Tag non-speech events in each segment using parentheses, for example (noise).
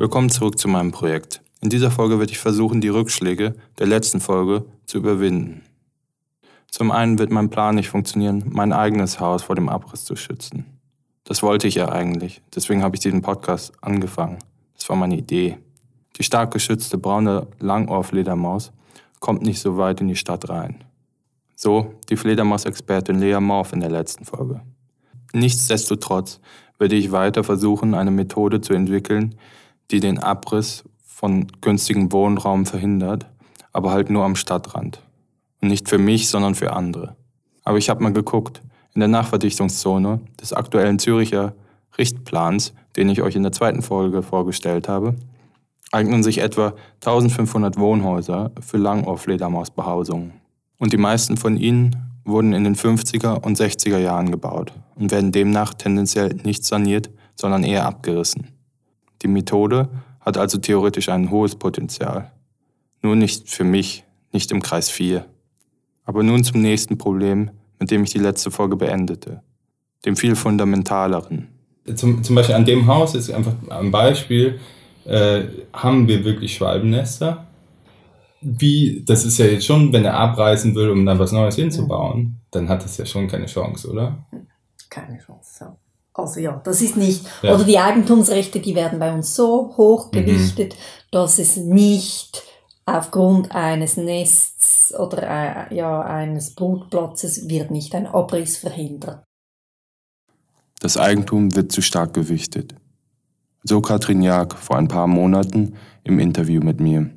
Willkommen zurück zu meinem Projekt. In dieser Folge werde ich versuchen, die Rückschläge der letzten Folge zu überwinden. Zum einen wird mein Plan nicht funktionieren, mein eigenes Haus vor dem Abriss zu schützen. Das wollte ich ja eigentlich, deswegen habe ich diesen Podcast angefangen. Das war meine Idee. Die stark geschützte braune Langohrfledermaus kommt nicht so weit in die Stadt rein. So die Fledermaus-Expertin Lea Morph in der letzten Folge. Nichtsdestotrotz werde ich weiter versuchen, eine Methode zu entwickeln, die den Abriss von günstigem Wohnraum verhindert, aber halt nur am Stadtrand. Und nicht für mich, sondern für andere. Aber ich habe mal geguckt, in der Nachverdichtungszone des aktuellen Züricher Richtplans, den ich euch in der zweiten Folge vorgestellt habe, eignen sich etwa 1500 Wohnhäuser für Langohrfledermausbehausungen. Und die meisten von ihnen wurden in den 50er und 60er Jahren gebaut und werden demnach tendenziell nicht saniert, sondern eher abgerissen. Die Methode hat also theoretisch ein hohes Potenzial. Nur nicht für mich, nicht im Kreis 4. Aber nun zum nächsten Problem, mit dem ich die letzte Folge beendete. Dem viel fundamentaleren. Zum, zum Beispiel an dem Haus ist einfach ein Beispiel, äh, haben wir wirklich Schwalbennester? Wie, das ist ja jetzt schon, wenn er abreißen will, um dann was Neues hinzubauen, dann hat das ja schon keine Chance, oder? Keine Chance, ja. Also ja, das ist nicht, ja. oder die Eigentumsrechte, die werden bei uns so hoch mhm. gewichtet, mhm. dass es nicht aufgrund eines Nests oder äh, ja, eines Brutplatzes wird nicht ein Abriss verhindert. Das Eigentum wird zu stark gewichtet. So Katrin Jag vor ein paar Monaten im Interview mit mir.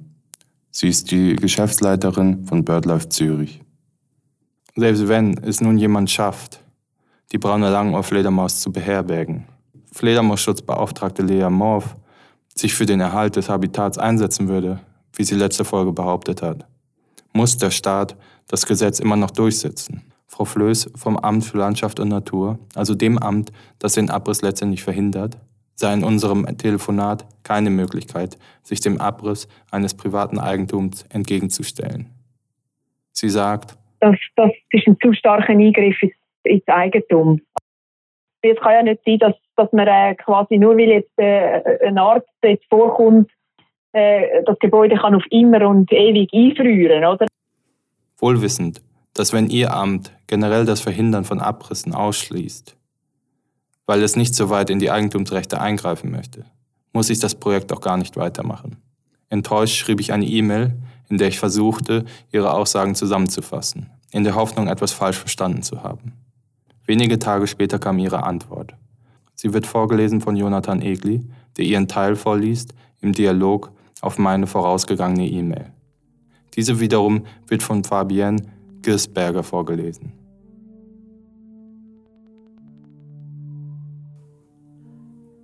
Sie ist die Geschäftsleiterin von BirdLife Zürich. Selbst wenn es nun jemand schafft, die braune Langohrfledermaus zu beherbergen, Fledermausschutzbeauftragte Lea Morph sich für den Erhalt des Habitats einsetzen würde, wie sie letzte Folge behauptet hat, muss der Staat das Gesetz immer noch durchsetzen. Frau Flöß vom Amt für Landschaft und Natur, also dem Amt, das den Abriss letztendlich verhindert, sei in unserem Telefonat keine Möglichkeit, sich dem Abriss eines privaten Eigentums entgegenzustellen. Sie sagt, das, das ist ein zu starker Eingriff ins, ins Eigentum. Es kann ja nicht sein, dass, dass man äh, quasi nur, weil jetzt äh, ein Arzt jetzt vorkommt, äh, das Gebäude kann auf immer und ewig einfrieren, oder? Wohlwissend, dass wenn Ihr Amt generell das Verhindern von Abrissen ausschließt, weil es nicht so weit in die Eigentumsrechte eingreifen möchte, muss ich das Projekt auch gar nicht weitermachen. Enttäuscht schrieb ich eine E-Mail, in der ich versuchte, ihre Aussagen zusammenzufassen, in der Hoffnung, etwas falsch verstanden zu haben. Wenige Tage später kam ihre Antwort. Sie wird vorgelesen von Jonathan Egli, der ihren Teil vorliest im Dialog auf meine vorausgegangene E-Mail. Diese wiederum wird von Fabienne Girsberger vorgelesen.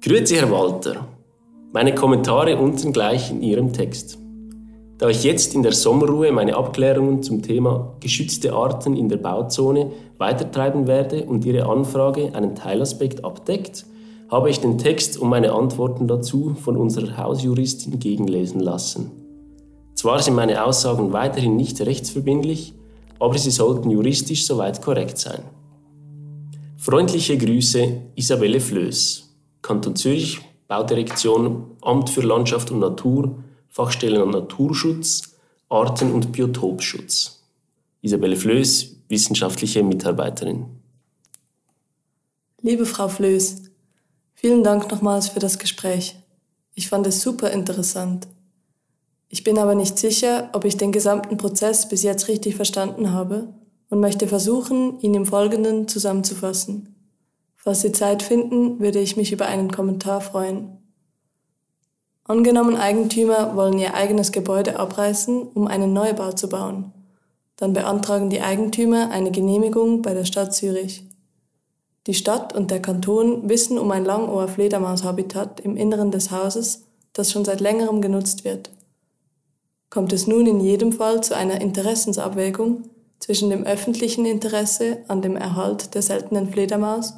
Grüezi, Herr Walter. Meine Kommentare unten gleich in Ihrem Text. Da ich jetzt in der Sommerruhe meine Abklärungen zum Thema geschützte Arten in der Bauzone weitertreiben werde und Ihre Anfrage einen Teilaspekt abdeckt, habe ich den Text und meine Antworten dazu von unserer Hausjuristin gegenlesen lassen. Zwar sind meine Aussagen weiterhin nicht rechtsverbindlich, aber sie sollten juristisch soweit korrekt sein. Freundliche Grüße, Isabelle Flöß. Kanton Zürich, Baudirektion, Amt für Landschaft und Natur, Fachstellen an Naturschutz, Arten- und Biotopschutz. Isabelle Flöß, wissenschaftliche Mitarbeiterin. Liebe Frau Flöß, vielen Dank nochmals für das Gespräch. Ich fand es super interessant. Ich bin aber nicht sicher, ob ich den gesamten Prozess bis jetzt richtig verstanden habe und möchte versuchen, ihn im Folgenden zusammenzufassen. Falls Sie Zeit finden, würde ich mich über einen Kommentar freuen. Angenommen, Eigentümer wollen ihr eigenes Gebäude abreißen, um einen Neubau zu bauen. Dann beantragen die Eigentümer eine Genehmigung bei der Stadt Zürich. Die Stadt und der Kanton wissen um ein Langohr-Fledermaushabitat im Inneren des Hauses, das schon seit längerem genutzt wird. Kommt es nun in jedem Fall zu einer Interessensabwägung zwischen dem öffentlichen Interesse an dem Erhalt der seltenen Fledermaus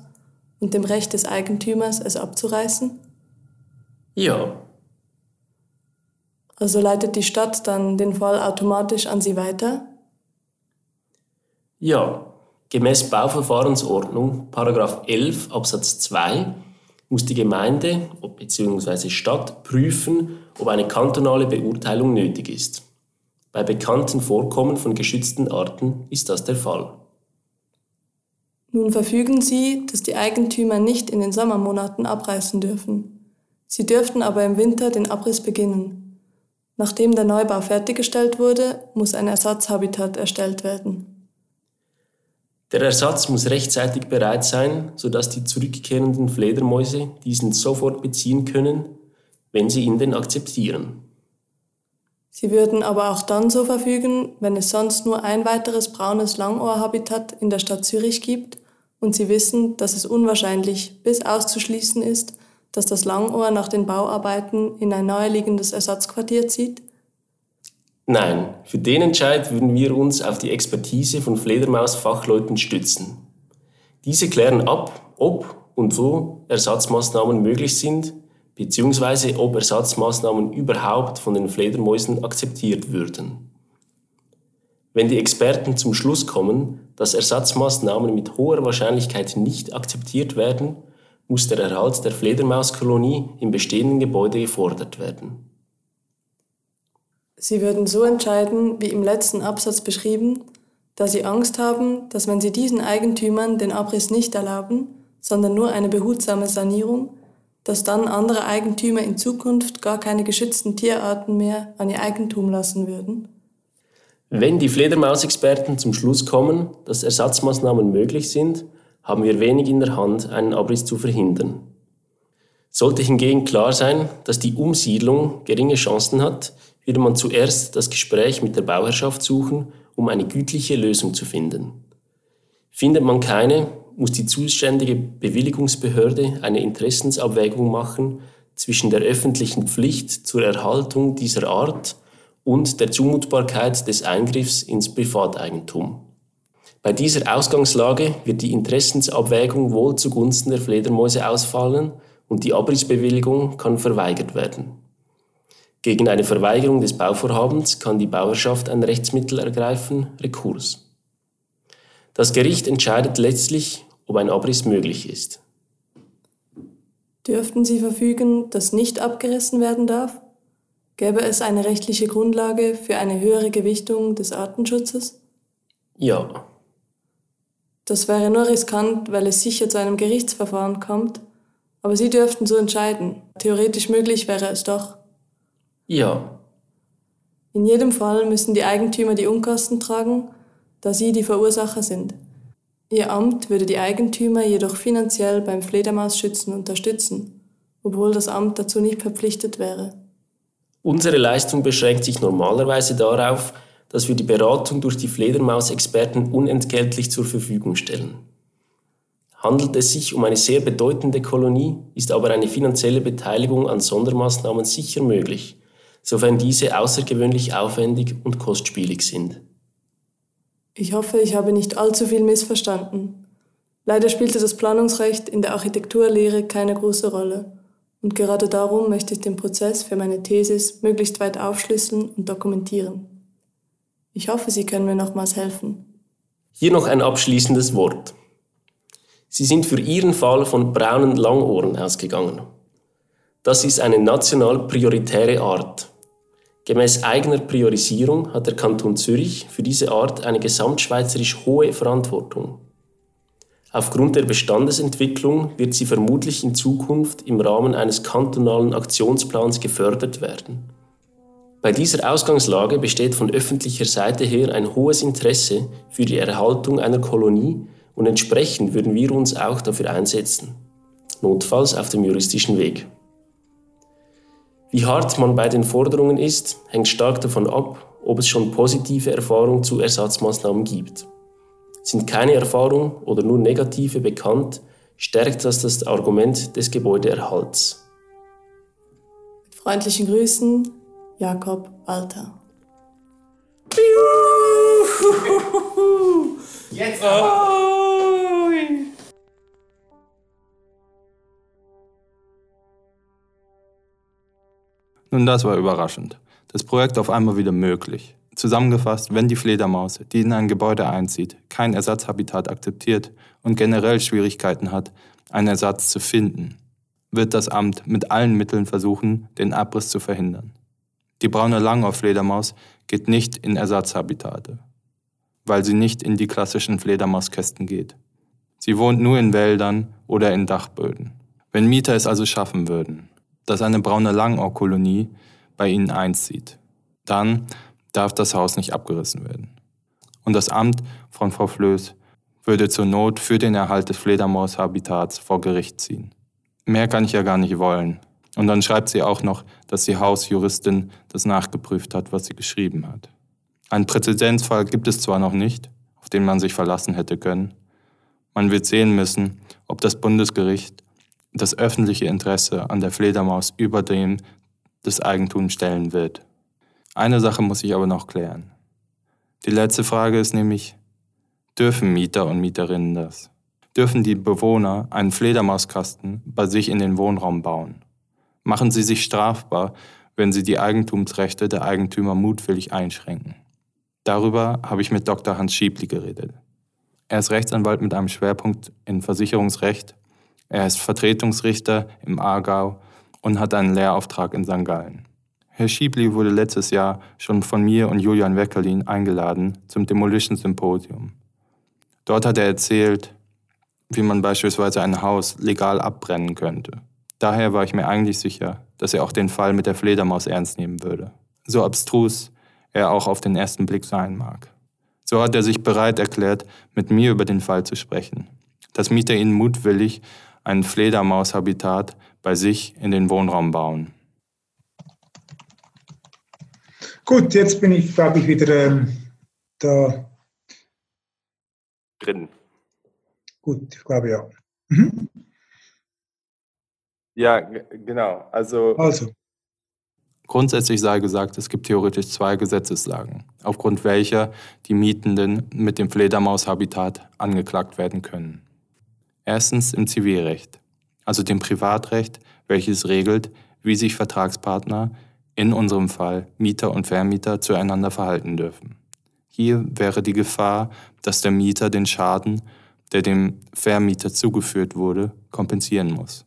und dem Recht des Eigentümers, es abzureißen? Ja. Also leitet die Stadt dann den Fall automatisch an Sie weiter? Ja. Gemäß Bauverfahrensordnung, Paragraph 11 Absatz 2, muss die Gemeinde bzw. Stadt prüfen, ob eine kantonale Beurteilung nötig ist. Bei bekannten Vorkommen von geschützten Arten ist das der Fall. Nun verfügen Sie, dass die Eigentümer nicht in den Sommermonaten abreißen dürfen. Sie dürften aber im Winter den Abriss beginnen. Nachdem der Neubau fertiggestellt wurde, muss ein Ersatzhabitat erstellt werden. Der Ersatz muss rechtzeitig bereit sein, sodass die zurückkehrenden Fledermäuse diesen sofort beziehen können, wenn sie ihn denn akzeptieren. Sie würden aber auch dann so verfügen, wenn es sonst nur ein weiteres braunes Langohrhabitat in der Stadt Zürich gibt und Sie wissen, dass es unwahrscheinlich bis auszuschließen ist, dass das Langohr nach den Bauarbeiten in ein neu liegendes Ersatzquartier zieht? Nein, für den Entscheid würden wir uns auf die Expertise von Fledermausfachleuten stützen. Diese klären ab, ob und wo Ersatzmaßnahmen möglich sind, beziehungsweise ob Ersatzmaßnahmen überhaupt von den Fledermäusen akzeptiert würden. Wenn die Experten zum Schluss kommen, dass Ersatzmaßnahmen mit hoher Wahrscheinlichkeit nicht akzeptiert werden, muss der Erhalt der Fledermauskolonie im bestehenden Gebäude gefordert werden. Sie würden so entscheiden, wie im letzten Absatz beschrieben, da Sie Angst haben, dass wenn Sie diesen Eigentümern den Abriss nicht erlauben, sondern nur eine behutsame Sanierung, dass dann andere Eigentümer in Zukunft gar keine geschützten Tierarten mehr an ihr Eigentum lassen würden? Wenn die Fledermausexperten zum Schluss kommen, dass Ersatzmaßnahmen möglich sind, haben wir wenig in der Hand, einen Abriss zu verhindern. Sollte hingegen klar sein, dass die Umsiedlung geringe Chancen hat, würde man zuerst das Gespräch mit der Bauherrschaft suchen, um eine gütliche Lösung zu finden. Findet man keine, muss die zuständige Bewilligungsbehörde eine Interessensabwägung machen zwischen der öffentlichen Pflicht zur Erhaltung dieser Art und der Zumutbarkeit des Eingriffs ins Privateigentum. Bei dieser Ausgangslage wird die Interessensabwägung wohl zugunsten der Fledermäuse ausfallen und die Abrissbewilligung kann verweigert werden. Gegen eine Verweigerung des Bauvorhabens kann die Bauerschaft ein Rechtsmittel ergreifen, Rekurs. Das Gericht entscheidet letztlich, ob ein Abriss möglich ist. Dürften Sie verfügen, dass nicht abgerissen werden darf? Gäbe es eine rechtliche Grundlage für eine höhere Gewichtung des Artenschutzes? Ja. Das wäre nur riskant, weil es sicher zu einem Gerichtsverfahren kommt, aber Sie dürften so entscheiden. Theoretisch möglich wäre es doch. Ja. In jedem Fall müssen die Eigentümer die Unkosten tragen, da sie die Verursacher sind. Ihr Amt würde die Eigentümer jedoch finanziell beim Fledermausschützen unterstützen, obwohl das Amt dazu nicht verpflichtet wäre. Unsere Leistung beschränkt sich normalerweise darauf, dass wir die Beratung durch die Fledermausexperten unentgeltlich zur Verfügung stellen. Handelt es sich um eine sehr bedeutende Kolonie, ist aber eine finanzielle Beteiligung an Sondermaßnahmen sicher möglich, sofern diese außergewöhnlich aufwendig und kostspielig sind. Ich hoffe, ich habe nicht allzu viel missverstanden. Leider spielte das Planungsrecht in der Architekturlehre keine große Rolle. Und gerade darum möchte ich den Prozess für meine Thesis möglichst weit aufschlüsseln und dokumentieren. Ich hoffe, Sie können mir nochmals helfen. Hier noch ein abschließendes Wort. Sie sind für Ihren Fall von braunen Langohren ausgegangen. Das ist eine national prioritäre Art. Gemäß eigener Priorisierung hat der Kanton Zürich für diese Art eine gesamtschweizerisch hohe Verantwortung. Aufgrund der Bestandesentwicklung wird sie vermutlich in Zukunft im Rahmen eines kantonalen Aktionsplans gefördert werden. Bei dieser Ausgangslage besteht von öffentlicher Seite her ein hohes Interesse für die Erhaltung einer Kolonie und entsprechend würden wir uns auch dafür einsetzen, notfalls auf dem juristischen Weg. Wie hart man bei den Forderungen ist, hängt stark davon ab, ob es schon positive Erfahrungen zu Ersatzmaßnahmen gibt. Sind keine Erfahrungen oder nur negative bekannt, stärkt das das Argument des Gebäudeerhalts. Mit freundlichen Grüßen, Jakob Walter. (laughs) Jetzt aber. Nun, das war überraschend. Das Projekt auf einmal wieder möglich. Zusammengefasst, wenn die Fledermaus, die in ein Gebäude einzieht, kein Ersatzhabitat akzeptiert und generell Schwierigkeiten hat, einen Ersatz zu finden, wird das Amt mit allen Mitteln versuchen, den Abriss zu verhindern. Die braune Langohr-Fledermaus geht nicht in Ersatzhabitate, weil sie nicht in die klassischen Fledermauskästen geht. Sie wohnt nur in Wäldern oder in Dachböden. Wenn Mieter es also schaffen würden, dass eine braune Langohrkolonie bei ihnen einzieht, dann darf das Haus nicht abgerissen werden. Und das Amt von Frau Flöß würde zur Not für den Erhalt des Fledermaushabitats vor Gericht ziehen. Mehr kann ich ja gar nicht wollen. Und dann schreibt sie auch noch, dass die Hausjuristin das nachgeprüft hat, was sie geschrieben hat. Einen Präzedenzfall gibt es zwar noch nicht, auf den man sich verlassen hätte können. Man wird sehen müssen, ob das Bundesgericht das öffentliche Interesse an der Fledermaus über dem des Eigentums stellen wird. Eine Sache muss ich aber noch klären. Die letzte Frage ist nämlich, dürfen Mieter und Mieterinnen das? Dürfen die Bewohner einen Fledermauskasten bei sich in den Wohnraum bauen? Machen sie sich strafbar, wenn sie die Eigentumsrechte der Eigentümer mutwillig einschränken? Darüber habe ich mit Dr. Hans Schiebli geredet. Er ist Rechtsanwalt mit einem Schwerpunkt in Versicherungsrecht. Er ist Vertretungsrichter im Aargau und hat einen Lehrauftrag in St. Gallen. Herr Schiebli wurde letztes Jahr schon von mir und Julian Weckerlin eingeladen zum Demolition Symposium. Dort hat er erzählt, wie man beispielsweise ein Haus legal abbrennen könnte. Daher war ich mir eigentlich sicher, dass er auch den Fall mit der Fledermaus ernst nehmen würde. So abstrus er auch auf den ersten Blick sein mag. So hat er sich bereit erklärt, mit mir über den Fall zu sprechen. Dass Mieter ihn mutwillig ein Fledermaushabitat bei sich in den Wohnraum bauen. Gut, jetzt bin ich, glaube ich, wieder ähm, da. Drin. Gut, ich glaube ja. Mhm. Ja, genau. Also, also. Grundsätzlich sei gesagt, es gibt theoretisch zwei Gesetzeslagen, aufgrund welcher die Mietenden mit dem Fledermaushabitat angeklagt werden können. Erstens im Zivilrecht, also dem Privatrecht, welches regelt, wie sich Vertragspartner, in unserem Fall Mieter und Vermieter, zueinander verhalten dürfen. Hier wäre die Gefahr, dass der Mieter den Schaden, der dem Vermieter zugeführt wurde, kompensieren muss.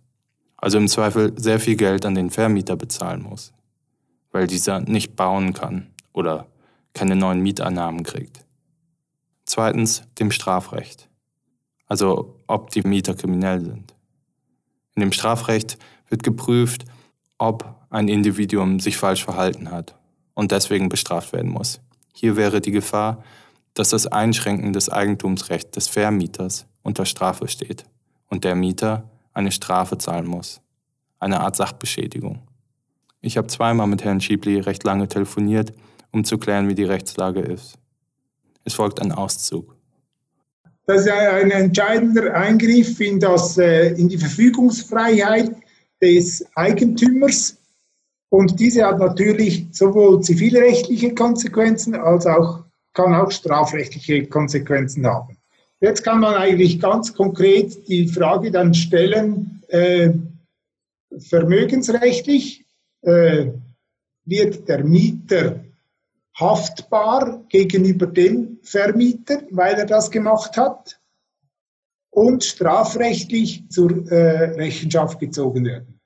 Also im Zweifel sehr viel Geld an den Vermieter bezahlen muss weil dieser nicht bauen kann oder keine neuen Mietannahmen kriegt. Zweitens dem Strafrecht, also ob die Mieter kriminell sind. In dem Strafrecht wird geprüft, ob ein Individuum sich falsch verhalten hat und deswegen bestraft werden muss. Hier wäre die Gefahr, dass das Einschränken des Eigentumsrechts des Vermieters unter Strafe steht und der Mieter eine Strafe zahlen muss, eine Art Sachbeschädigung. Ich habe zweimal mit Herrn Schiebli recht lange telefoniert, um zu klären, wie die Rechtslage ist. Es folgt ein Auszug. Das ist ein entscheidender Eingriff in, das, äh, in die Verfügungsfreiheit des Eigentümers. Und diese hat natürlich sowohl zivilrechtliche Konsequenzen als auch kann auch strafrechtliche Konsequenzen haben. Jetzt kann man eigentlich ganz konkret die Frage dann stellen, äh, vermögensrechtlich, äh, wird der Mieter haftbar gegenüber dem Vermieter, weil er das gemacht hat, und strafrechtlich zur äh, Rechenschaft gezogen werden.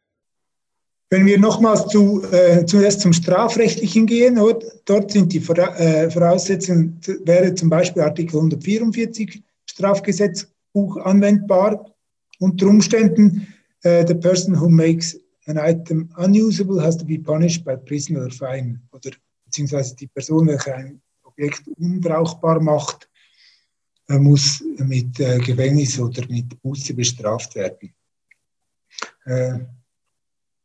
Wenn wir nochmals zu, äh, zuerst zum Strafrechtlichen gehen, dort sind die äh, Voraussetzungen, wäre zum Beispiel Artikel 144 Strafgesetzbuch anwendbar. Unter Umständen, uh, the person who makes an item unusable has to be punished by prison or fine. Oder beziehungsweise die Person, welche ein Objekt unbrauchbar macht, äh, muss mit äh, Gefängnis oder mit Buße bestraft werden. Äh,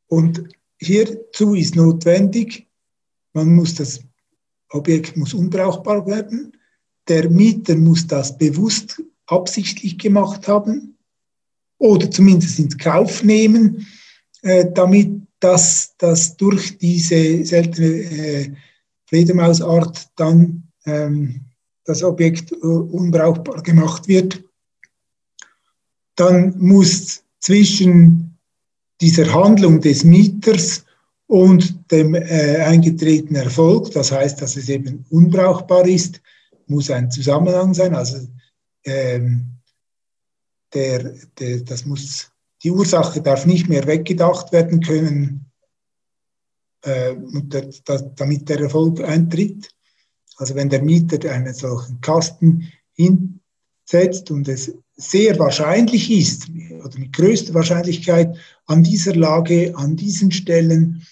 und hierzu ist notwendig, man muss das Objekt muss unbrauchbar werden, der Mieter muss das bewusst absichtlich gemacht haben oder zumindest ins Kauf nehmen, damit dass das durch diese seltene Fledermausart dann ähm, das Objekt äh, unbrauchbar gemacht wird, dann muss zwischen dieser Handlung des Mieters und dem äh, eingetretenen Erfolg, das heißt, dass es eben unbrauchbar ist, muss ein Zusammenhang sein. Also ähm, der, der, das muss die Ursache darf nicht mehr weggedacht werden können, äh, damit der Erfolg eintritt. Also wenn der Mieter einen solchen Kasten hinsetzt und es sehr wahrscheinlich ist, oder mit größter Wahrscheinlichkeit an dieser Lage, an diesen Stellen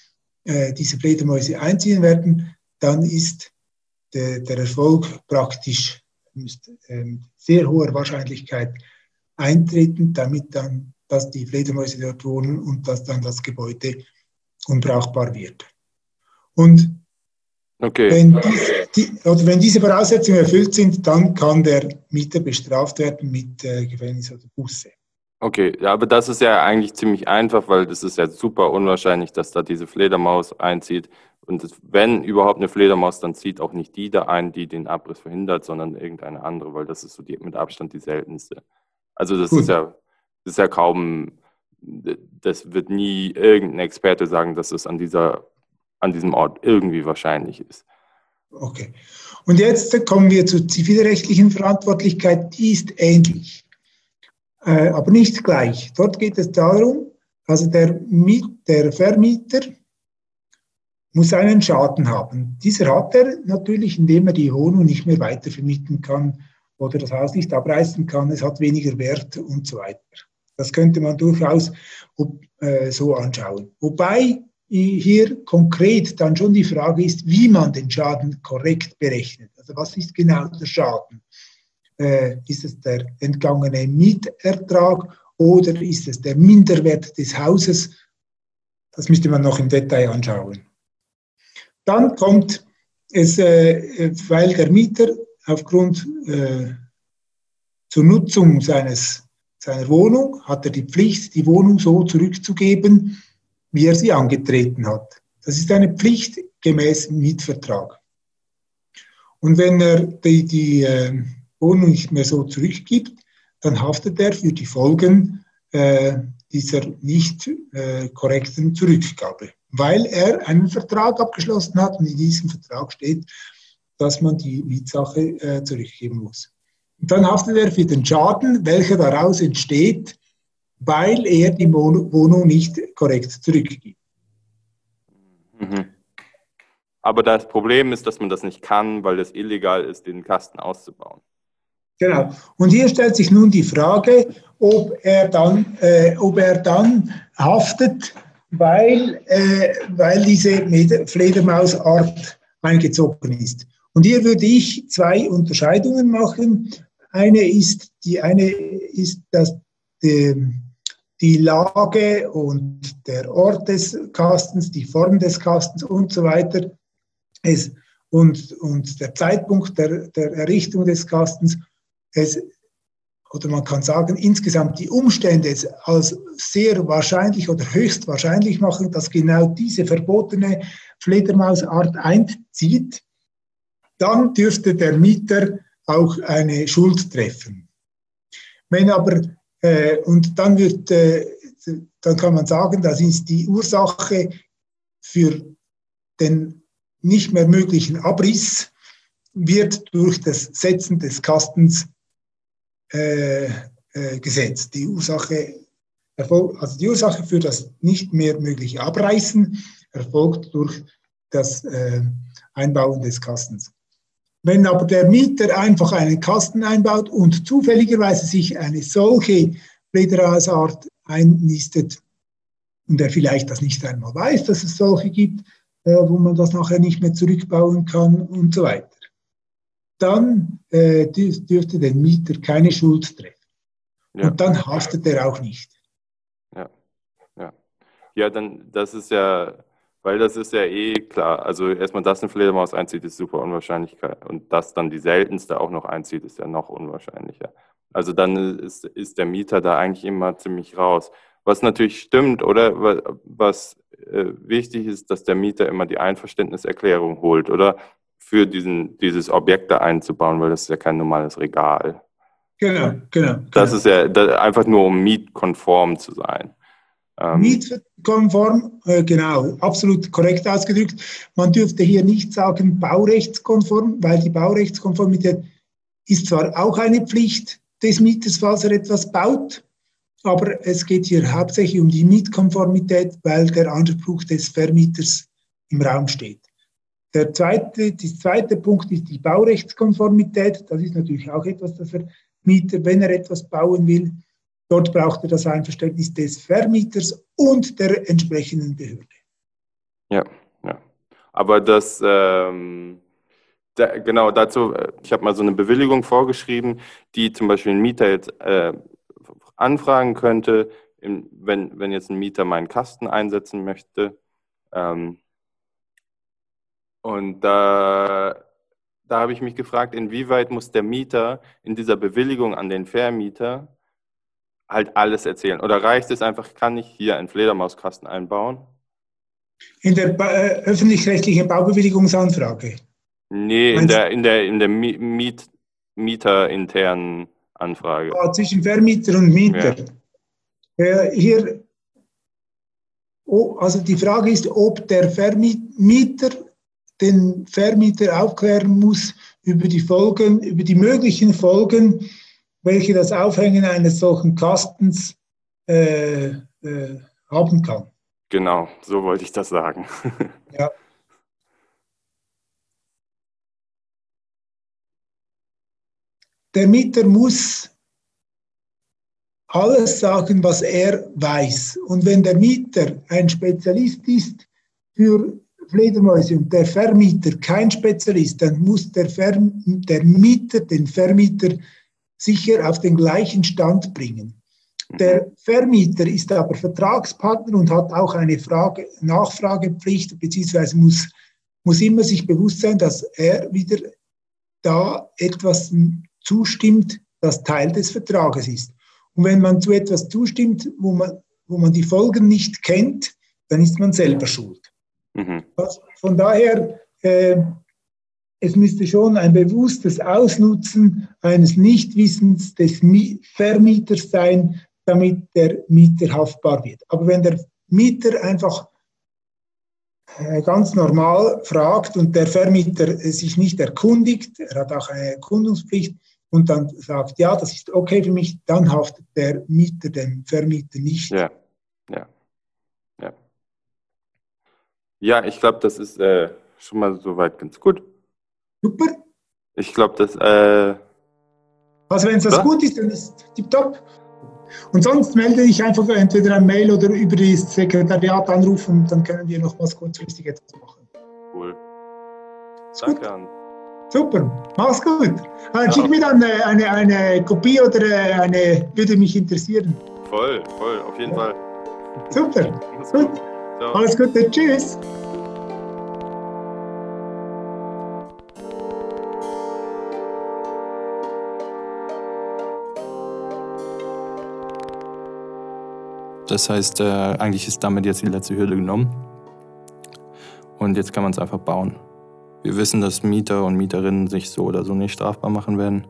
äh, diese Fledermäuse einziehen werden, dann ist der, der Erfolg praktisch mit äh, sehr hoher Wahrscheinlichkeit eintreten, damit dann, dass die Fledermäuse dort wohnen und dass dann das Gebäude unbrauchbar wird. Und okay. wenn, dies, die, oder wenn diese Voraussetzungen erfüllt sind, dann kann der Mieter bestraft werden mit äh, Gefängnis oder Busse. Okay, ja, aber das ist ja eigentlich ziemlich einfach, weil das ist ja super unwahrscheinlich, dass da diese Fledermaus einzieht. Und das, wenn überhaupt eine Fledermaus, dann zieht auch nicht die da ein, die den Abriss verhindert, sondern irgendeine andere, weil das ist so die, mit Abstand die seltenste. Also das ist ja, das ist ja kaum, das wird nie irgendein Experte sagen, dass es an, dieser, an diesem Ort irgendwie wahrscheinlich ist. Okay. Und jetzt kommen wir zur zivilrechtlichen Verantwortlichkeit. Die ist ähnlich äh, aber nicht gleich. Dort geht es darum, also der, Miet, der Vermieter muss einen Schaden haben. Dieser hat er natürlich, indem er die Wohnung nicht mehr weiter vermieten kann oder das Haus nicht abreißen kann, es hat weniger Wert und so weiter. Das könnte man durchaus äh, so anschauen. Wobei hier konkret dann schon die Frage ist, wie man den Schaden korrekt berechnet. Also was ist genau der Schaden? äh, ist es der entgangene Mietertrag oder ist es der Minderwert des Hauses? Das müsste man noch im Detail anschauen. Dann kommt es, äh, weil der Mieter aufgrund zur Nutzung seines, seiner Wohnung hat er die Pflicht, die Wohnung so zurückzugeben, wie er sie angetreten hat. Das ist eine Pflicht gemäß Mietvertrag. Und wenn er die, die äh, Wohnung nicht mehr so zurückgibt, dann haftet er für die Folgen äh, dieser nicht äh, korrekten Zurückgabe, weil er einen Vertrag abgeschlossen hat und in diesem Vertrag steht, dass man die Mietsache äh, zurückgeben muss. Dann haftet er für den Schaden, welcher daraus entsteht, weil er die Wohnung nicht korrekt zurückgibt. Mhm. Aber das Problem ist, dass man das nicht kann, weil es illegal ist, den Kasten auszubauen. Genau. Und hier stellt sich nun die Frage, ob er dann, äh, ob er dann haftet, weil, äh, weil diese Fledermausart eingezogen ist. Und hier würde ich zwei Unterscheidungen machen. Eine ist, die eine ist, dass die, die Lage und der Ort des Kastens, die Form des Kastens und so weiter es, und, und der Zeitpunkt der, der Errichtung des Kastens es, oder man kann sagen, insgesamt die Umstände es als sehr wahrscheinlich oder höchst wahrscheinlich machen, dass genau diese verbotene Fledermausart einzieht, dann dürfte der Mieter auch eine Schuld treffen. Wenn aber, äh, und dann wird, äh, dann kann man sagen, das ist die Ursache für den nicht mehr möglichen Abriss, wird durch das Setzen des Kastens äh, äh, gesetzt. Die Ursache, also die Ursache für das nicht mehr mögliche Abreißen erfolgt durch das äh, Einbauen des Kastens. Wenn aber der Mieter einfach einen Kasten einbaut und zufälligerweise sich eine solche Fledermausart einnistet und er vielleicht das nicht einmal weiß, dass es solche gibt, äh, wo man das nachher nicht mehr zurückbauen kann und so weiter, dann äh, dürfte den Mieter keine Schuld treffen. Ja. Und dann haftet er auch nicht. Ja, ja. Ja, dann, das ist ja, weil das ist ja eh klar. Also erstmal, dass eine Fledermaus einzieht, ist super unwahrscheinlich. Und dass dann die seltenste auch noch einzieht, ist ja noch unwahrscheinlicher. Also dann ist, ist der Mieter da eigentlich immer ziemlich raus. Was natürlich stimmt, oder? Was äh, wichtig ist, dass der Mieter immer die Einverständniserklärung holt, oder? für diesen, dieses Objekt da einzubauen, weil das ist ja kein normales Regal. Genau, genau. Das ist ja das, einfach nur, um mietkonform zu sein. Ähm, mietkonform, äh, genau, absolut korrekt ausgedrückt. Man dürfte hier nicht sagen baurechtskonform, weil die Baurechtskonformität ist zwar auch eine Pflicht des Mieters, falls er etwas baut, aber es geht hier hauptsächlich um die Mietkonformität, weil der Anspruch des Vermieters im Raum steht. Der zweite, der zweite Punkt ist die Baurechtskonformität. Das ist natürlich auch etwas, das der Mieter, wenn er etwas bauen will, dort braucht er das Einverständnis des Vermieters und der entsprechenden Behörde. Ja, ja. Aber das, ähm, da, genau dazu, äh, ich habe mal so eine Bewilligung vorgeschrieben, die zum Beispiel ein Mieter jetzt äh, anfragen könnte, wenn, wenn jetzt ein Mieter meinen Kasten einsetzen möchte. Ähm, und da, da habe ich mich gefragt, inwieweit muss der Mieter in dieser Bewilligung an den Vermieter halt alles erzählen? Oder reicht es einfach, kann ich hier einen Fledermauskasten einbauen? In der äh, öffentlich-rechtlichen Baubewilligungsanfrage? Nee, in der, in der, in der Miet, Mieterinternen Anfrage. Ja, zwischen Vermieter und Mieter. Ja. Äh, hier, oh, also die Frage ist, ob der Vermieter den Vermieter aufklären muss über die Folgen, über die möglichen Folgen, welche das Aufhängen eines solchen Kastens äh, äh, haben kann. Genau, so wollte ich das sagen. (laughs) ja. Der Mieter muss alles sagen, was er weiß. Und wenn der Mieter ein Spezialist ist für Fledermäuse und der Vermieter kein Spezialist, dann muss der, Verm der Mieter den Vermieter sicher auf den gleichen Stand bringen. Der Vermieter ist aber Vertragspartner und hat auch eine Frage, Nachfragepflicht, beziehungsweise muss, muss immer sich bewusst sein, dass er wieder da etwas zustimmt, das Teil des Vertrages ist. Und wenn man zu etwas zustimmt, wo man, wo man die Folgen nicht kennt, dann ist man selber schuld. Mhm. Von daher, äh, es müsste schon ein bewusstes Ausnutzen eines Nichtwissens des Vermieters sein, damit der Mieter haftbar wird. Aber wenn der Mieter einfach äh, ganz normal fragt und der Vermieter sich nicht erkundigt, er hat auch eine Erkundungspflicht, und dann sagt, ja, das ist okay für mich, dann haftet der Mieter dem Vermieter nicht. Ja, ja, ja. Ja, ich glaube, das ist äh, schon mal soweit ganz gut. Super. Ich glaube, das. Äh, also, wenn es das gut ist, dann ist es tipptopp. Und sonst melde ich einfach entweder ein Mail oder über das Sekretariat anrufen, dann können wir noch was kurzfristig etwas machen. Cool. Danke an. Super, mach's gut. Dann ja. Schick mir dann eine, eine, eine Kopie oder äh, eine, würde mich interessieren. Voll, voll, auf jeden Fall. Super, gut. Ciao. Alles Gute, tschüss. Das heißt, äh, eigentlich ist damit jetzt die letzte Hürde genommen. Und jetzt kann man es einfach bauen. Wir wissen, dass Mieter und Mieterinnen sich so oder so nicht strafbar machen werden.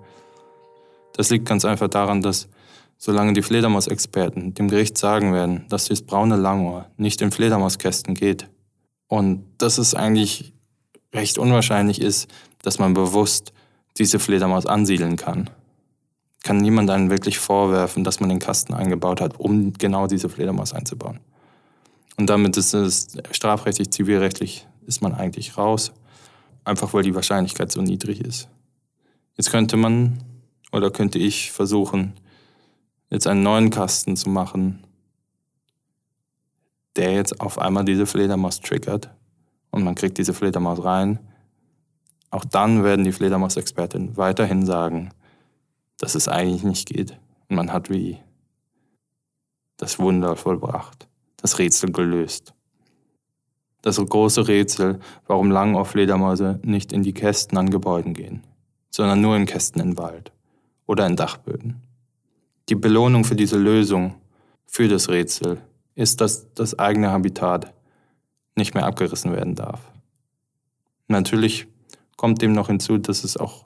Das liegt ganz einfach daran, dass solange die Fledermausexperten dem Gericht sagen werden, dass das braune Langohr nicht in Fledermauskästen geht und dass es eigentlich recht unwahrscheinlich ist, dass man bewusst diese Fledermaus ansiedeln kann, kann niemand einen wirklich vorwerfen, dass man den Kasten eingebaut hat, um genau diese Fledermaus einzubauen. Und damit ist es strafrechtlich, zivilrechtlich, ist man eigentlich raus einfach weil die Wahrscheinlichkeit so niedrig ist. Jetzt könnte man oder könnte ich versuchen, jetzt einen neuen Kasten zu machen, der jetzt auf einmal diese Fledermaus triggert und man kriegt diese Fledermaus rein. Auch dann werden die Fledermaus-Experten weiterhin sagen, dass es eigentlich nicht geht. Und man hat wie das Wunder vollbracht, das Rätsel gelöst. Das große Rätsel, warum Langohr-Fledermäuse nicht in die Kästen an Gebäuden gehen, sondern nur in Kästen im Wald oder in Dachböden. Die Belohnung für diese Lösung, für das Rätsel, ist, dass das eigene Habitat nicht mehr abgerissen werden darf. Natürlich kommt dem noch hinzu, dass es auch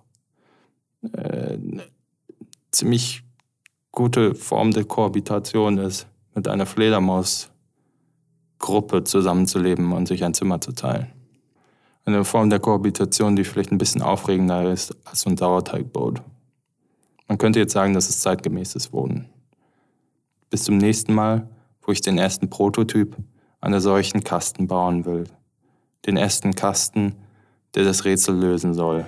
äh, ziemlich gute Form der Kohabitation ist mit einer Fledermaus Gruppe zusammenzuleben und sich ein Zimmer zu teilen. Eine Form der Kohabitation, die vielleicht ein bisschen aufregender ist als so ein Sauerteigbrot. Man könnte jetzt sagen, das ist zeitgemäßes Wohnen. Bis zum nächsten Mal, wo ich den ersten Prototyp einer solchen Kasten bauen will. Den ersten Kasten, der das Rätsel lösen soll.